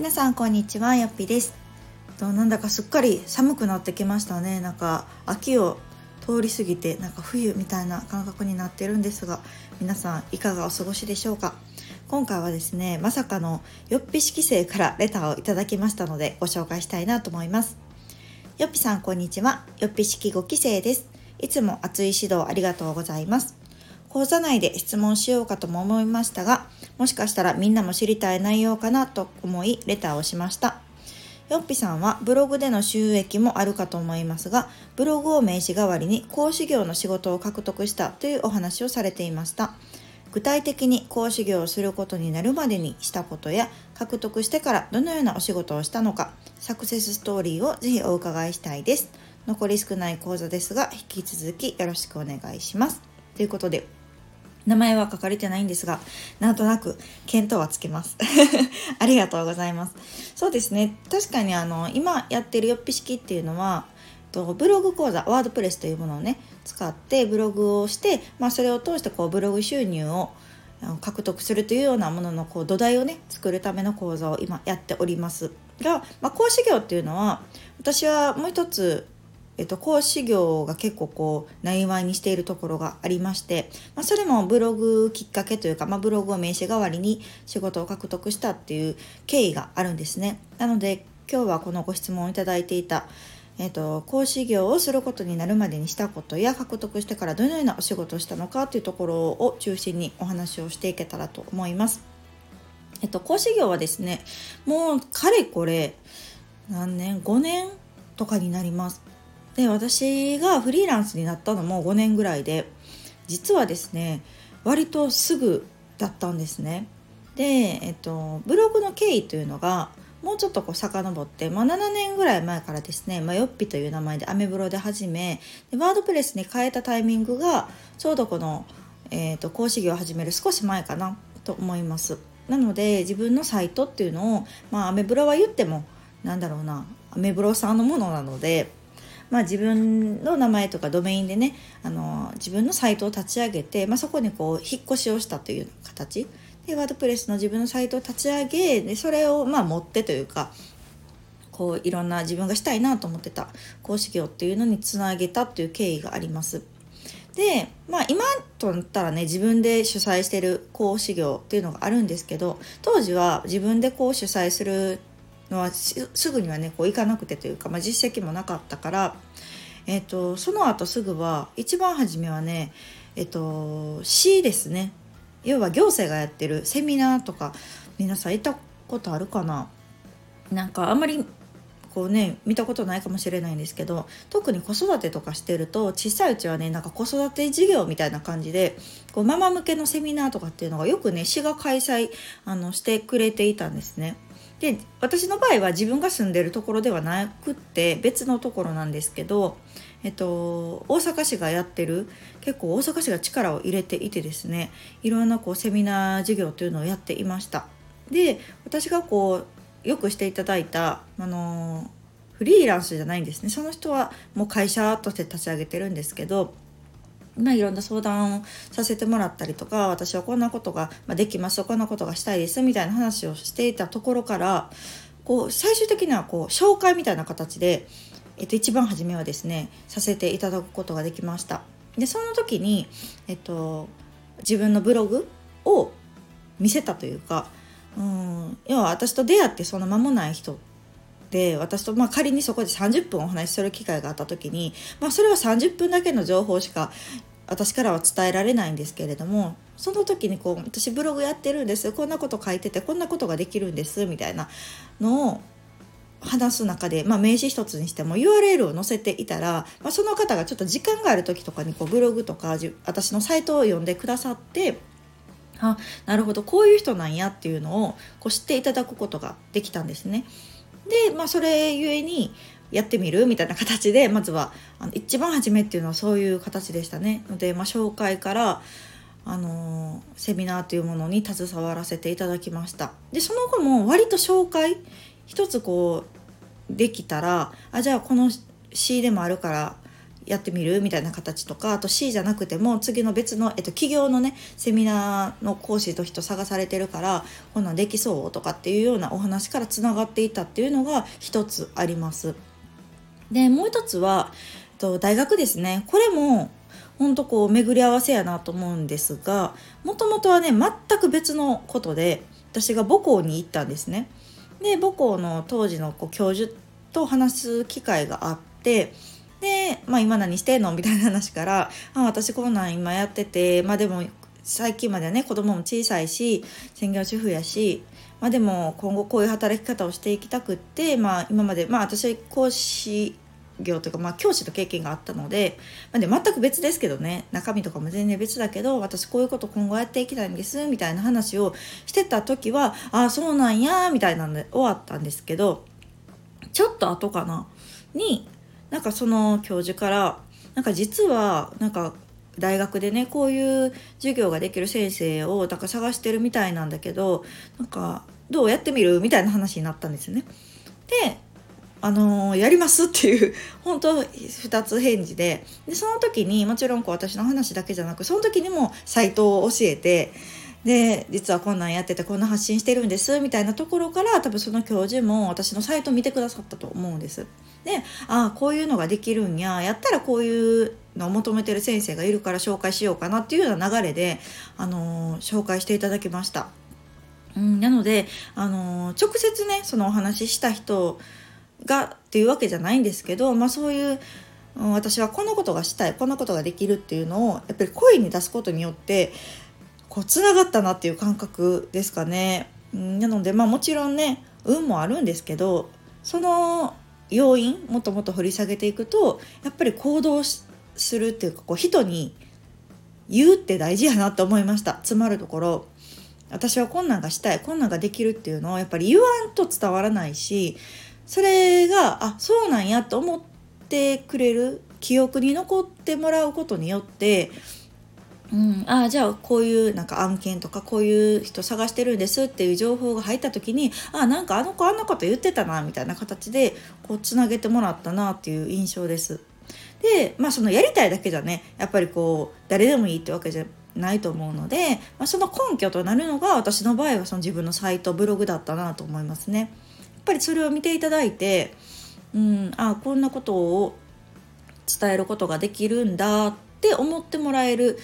皆さんこんにちはよっぴです。となんだかすっかり寒くなってきましたね。なんか秋を通り過ぎてなんか冬みたいな感覚になってるんですが皆さんいかがお過ごしでしょうか。今回はですねまさかのよっぴ式生からレターをいただきましたのでご紹介したいなと思います。よっぴさんこんにちは。よっぴ式5期生です。いつも熱い指導ありがとうございます。講座内で質問しようかとも思いましたが、もしかしたらみんなも知りたい内容かなと思いレターをしました。よっぴさんはブログでの収益もあるかと思いますが、ブログを名刺代わりに講師業の仕事を獲得したというお話をされていました。具体的に講師業をすることになるまでにしたことや獲得してからどのようなお仕事をしたのかサクセスストーリーをぜひお伺いしたいです残り少ない講座ですが引き続きよろしくお願いしますということで名前は書かれてないんですが、なんとなく見当はつけます。ありがとうございます。そうですね。確かにあの、今やってるよっぴ式っていうのは、とブログ講座、ワードプレスというものをね、使ってブログをして、まあ、それを通してこうブログ収入を獲得するというようなもののこう土台をね作るための講座を今やっておりますが、まあ、講師業っていうのは私はもう一つえっと、講師業が結構こう内々にしているところがありまして、まあ、それもブログきっかけというか、まあ、ブログを名刺代わりに仕事を獲得したっていう経緯があるんですね。なので今日はこのご質問をいただいていた、えっと、講師業をすることになるまでにしたことや獲得してからどのようなお仕事をしたのかというところを中心にお話をしていけたらと思います。えっと、講師業はですねもうかれこれ何年？5年とかになりますで私がフリーランスになったのも5年ぐらいで実はですね割とすぐだったんですね。で、えっと、ブログの経緯というのがもうちょっとこう遡って、まあ、7年ぐらい前からですね、まあ、よっぴという名前でアメブロで始めでワードプレスに変えたタイミングがちょうどこの、えーと、講師業を始める少し前かなと思います。なので自分のサイトっていうのを、まあ、アメブロは言ってもなんだろうなアメブロさんのものなのでまあ、自分の名前とかドメインでねあの自分のサイトを立ち上げて、まあ、そこにこう引っ越しをしたという形でワードプレスの自分のサイトを立ち上げでそれをまあ持ってというかこういろんな自分がしたいなと思ってた講師業っていうのにつなげたっていう経緯があります。でまあ今となったらね自分で主催してる講師業っていうのがあるんですけど当時は自分でこう主催するのはすぐにはねこう行かなくてというか、まあ、実績もなかったから、えーと、その後すぐは一番初めはねえっ、ー、と市ですね要は行政がやってるセミナーとか皆さん行ったことあるかな？なんかあんまりこうね見たことないかもしれないんですけど特に子育てとかしてると小さいうちはねなんか子育て事業みたいな感じでこうママ向けのセミナーとかっていうのがよくね市が開催あのしてくれていたんですね。で私の場合は自分が住んでるところではなくって別のところなんですけど、えっと、大阪市がやってる結構大阪市が力を入れていてですねいろんなこうセミナー授業というのをやっていました。で私がこうよくしていただいたあのフリーランスじゃないんですねその人はもう会社として立ち上げてるんですけどまあ、いろんな相談をさせてもらったりとか私はこんなことができますこんなことがしたいですみたいな話をしていたところからこう最終的にはこう紹介みたいな形で、えっと、一番初めはですねさせていただくことができました。でその時に、えっと、自分のブログを見せたというかうん要は私と出会ってそんな間もない人で私とまあ仮にそこで30分お話しする機会があった時に、まあ、それは30分だけの情報しか私からは伝えられないんですけれどもその時にこう私ブログやってるんですこんなこと書いててこんなことができるんですみたいなのを話す中で、まあ、名刺一つにしても URL を載せていたら、まあ、その方がちょっと時間がある時とかにこうブログとか私のサイトを読んでくださってあなるほどこういう人なんやっていうのをこう知っていただくことができたんですね。で、まあ、それゆえにやってみるみたいな形でまずはあの一番初めっていうのはそういう形でしたね。ので、まあ、紹介からあのセミナーというものに携わらせていただきました。でその後も割と紹介一つこうできたらあじゃあこの C でもあるからやってみるみたいな形とかあと C じゃなくても次の別の、えっと、企業のねセミナーの講師と人探されてるからこんなんできそうとかっていうようなお話からつながっていたっていうのが一つあります。でもう一つは、えっと、大学ですねこれもほんとこう巡り合わせやなと思うんですがもともとはね全く別のことで私が母校に行ったんですね。で母校の当時のこう教授と話す機会があってで、まあ、今何してんの？みたいな話から「あ私こんなん今やっててまあでも最近まではね子供も小さいし専業主婦やしまあでも今後こういう働き方をしていきたくって、まあ、今までまあ私講師業というか、まあ、教師と経験があったので,、まあ、で全く別ですけどね中身とかも全然別だけど私こういうこと今後やっていきたいんですみたいな話をしてた時はああそうなんやみたいなんで終わったんですけどちょっと後かなになんかその教授からなんか実はなんか大学でねこういう授業ができる先生をだか探してるみたいなんだけどなんかどうやってみるみたいな話になったんですよね。であのー、やりますっていう 本当2つ返事ででその時にもちろんこう私の話だけじゃなくその時にもサイトを教えてで実はこんなんやっててこんな発信してるんですみたいなところから多分その教授も私のサイト見てくださったと思うんです。でああこういうのができるんややったらこういうのを求めてる先生がいるから紹介しようかなっていうような流れで、あのー、紹介していただきました。うん、なので、あのー、直接ねそのお話しした人がっていうわけじゃないんですけど、まあ、そういう、私はこのことがしたいこんなことができるっていうのをやっぱり声に出すことによってこうつながったなっていう感覚ですかね。なのでまあもちろんね運もあるんですけどその要因もっともっと掘り下げていくとやっぱり行動するっていうかこう人に言うって大事やなって思いましたつまるところ私はこんなんがしたいこんなんができるっていうのをやっぱり言わんと伝わらないしそれがあそうなんやと思ってくれる記憶に残ってもらうことによってうん、あじゃあこういうなんか案件とかこういう人探してるんですっていう情報が入った時にあなんかあの子あんなこと言ってたなみたいな形でこうつなげてもらったなっていう印象です。でまあそのやりたいだけじゃねやっぱりこう誰でもいいってわけじゃないと思うので、まあ、その根拠となるのが私の場合はその自分のサイトブログだったなと思いますね。やっぱりそれを見ていただいて、うん、あこんなことを伝えることができるんだって思ってもらえる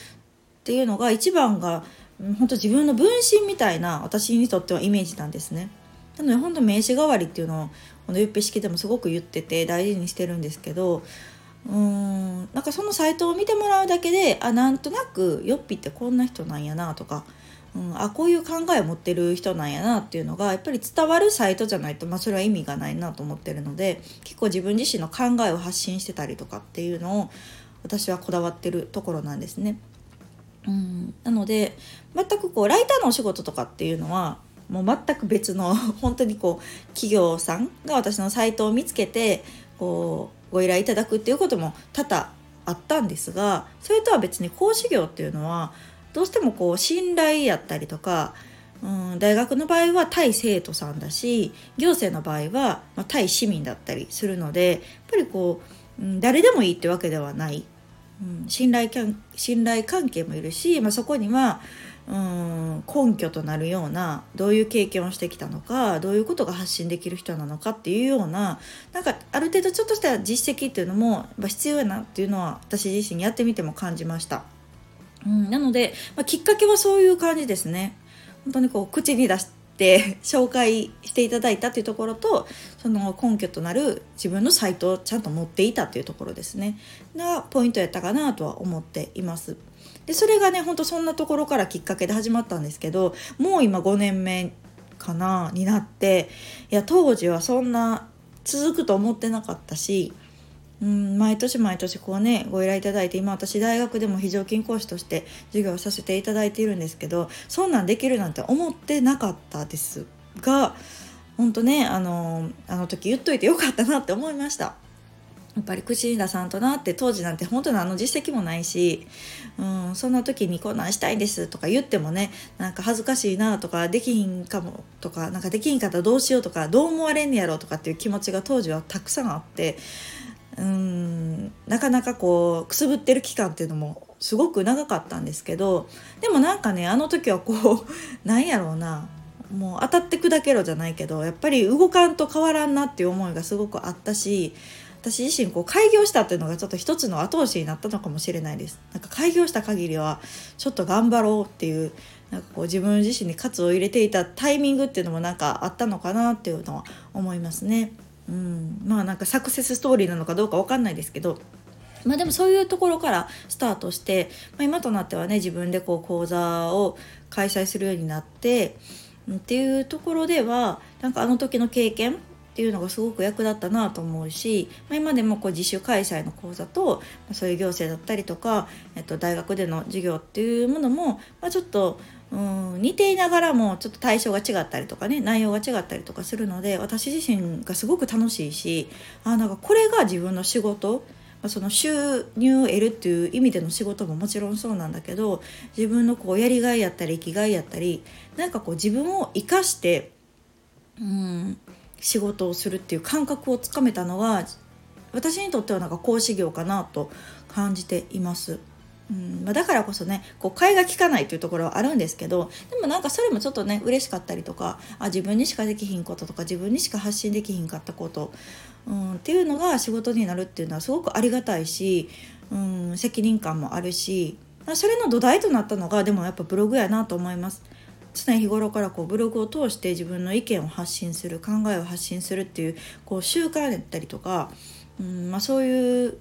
っていうのが一番が本当自分の分身みたいな私にとってはイメージなんですね。なので本当名刺代わりっていうのをこのゆっぺ式でもすごく言ってて大事にしてるんですけどうーんなんかそのサイトを見てもらうだけであなんとなくよっぴってこんな人なんやなとかうん、あこういう考えを持ってる人なんやなっていうのがやっぱり伝わるサイトじゃないと、まあ、それは意味がないなと思ってるので結構自分自身の考えを発信してたりとかっていうのを私はこだわってるところなんですね。うん、なので全くこうライターのお仕事とかっていうのはもう全く別の 本当にこう企業さんが私のサイトを見つけてこうご依頼いただくっていうことも多々あったんですがそれとは別に講師業っていうのはどうしてもこう信頼やったりとか、うん、大学の場合は対生徒さんだし行政の場合は、ま、対市民だったりするのでやっぱりこう、うん、誰でもいいってわけではない、うん、信頼信頼関係もいるし、まあ、そこにはうん根拠となるようなどういう経験をしてきたのかどういうことが発信できる人なのかっていうようななんかある程度ちょっとした実績っていうのも必要やなっていうのは私自身やってみても感じました。うん、なので、まあ、きっかけはそういう感じですね。本当にこう口に出して紹介していただいたというところとその根拠となる自分のサイトをちゃんと持っていたというところですねがポイントやったかなとは思っています。でそれがねほんとそんなところからきっかけで始まったんですけどもう今5年目かなになっていや当時はそんな続くと思ってなかったしうん毎年毎年こうねご依頼いただいて今私大学でも非常勤講師として授業をさせていただいているんですけどそんなんできるなんて思ってなかったですが本当ねあのあの時言っといてよかったなって思いました。やっぱり口に出さんとなって当時なんて本当にあの実績もないし、うん、そんな時にこんなんしたいんですとか言ってもねなんか恥ずかしいなとかできひんかもとかなんかできひんかったらどうしようとかどう思われんねやろうとかっていう気持ちが当時はたくさんあってうんなかなかこうくすぶってる期間っていうのもすごく長かったんですけどでもなんかねあの時はこう なんやろうなもう当たって砕けろじゃないけどやっぱり動かんと変わらんなっていう思いがすごくあったし私自身こう開業したっていうのがちょっと一つの後押しになったのかもしれないですなんか開業した限りはちょっと頑張ろうっていうなんかこう自分自身に喝を入れていたタイミングっていうのもなんかあったのかなっていうのは思いますね。うん、まあなんかサクセスストーリーなのかどうか分かんないですけどまあでもそういうところからスタートして、まあ、今となってはね自分でこう講座を開催するようになってっていうところではなんかあの時の経験っていうのがすごく役立ったなと思うし、まあ、今でもこう自主開催の講座と、ま、そういう行政だったりとか、えっと、大学での授業っていうものも、まあ、ちょっとうん似ていながらもちょっと対象が違ったりとかね内容が違ったりとかするので私自身がすごく楽しいしあなんかこれが自分の仕事その収入を得るっていう意味での仕事ももちろんそうなんだけど自分のこうやりがいやったり生きがいやったりなんかこう自分を生かしてうん仕事をするっていう感覚をつかめたのは私にとってはなんか講師業かなと感じています。うんま、だからこそねこう替えが利かないというところはあるんですけどでもなんかそれもちょっとね嬉しかったりとかあ自分にしかできひんこととか自分にしか発信できひんかったこと、うん、っていうのが仕事になるっていうのはすごくありがたいし、うん、責任感もあるしそれの土台となったのがでもやっぱブログやなと思います。常日頃からこうブログを通して自分の意見を発信する考えを発信するっていうこう習慣だったりとか、うんまあ、そういう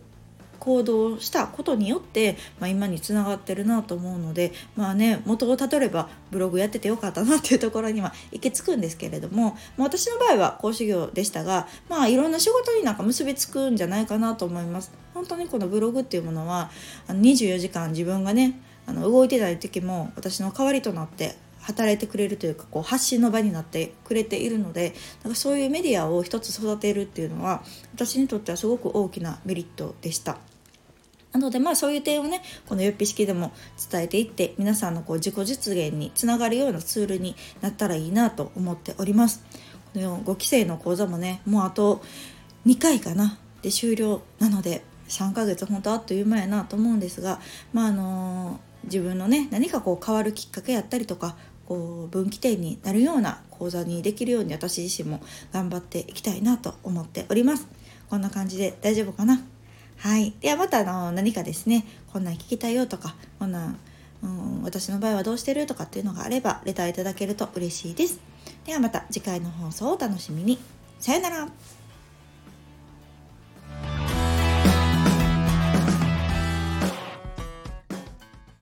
行動したことによって、まあ、今につながってるなと思うのでまあね元をたどればブログやっててよかったなっていうところには行き着くんですけれども、まあ、私の場合は講師業でしたがまあいろんな仕事になんか結びつくんじゃないかなと思います。本当にこのブログっていうものは24時間自分がねあの動いてない時も私の代わりとなって働いてくれるというかこう発信の場になってくれているのでなんかそういうメディアを一つ育てるっていうのは私にとってはすごく大きなメリットでした。なのでまあそういう点をねこのよっぴ式でも伝えていって皆さんのこう自己実現につながるようなツールになったらいいなと思っております。この5期生の講座もねもうあと2回かなで終了なので3ヶ月本当あっという間やなと思うんですがまああのー、自分のね何かこう変わるきっかけやったりとかこう分岐点になるような講座にできるように私自身も頑張っていきたいなと思っておりますこんな感じで大丈夫かな？はい。ではまたあの何かですねこんなん聞きたいよとかこんなんうん私の場合はどうしてるとかっていうのがあればレターいただけると嬉しいです。ではまた次回の放送をお楽しみに。さよなら。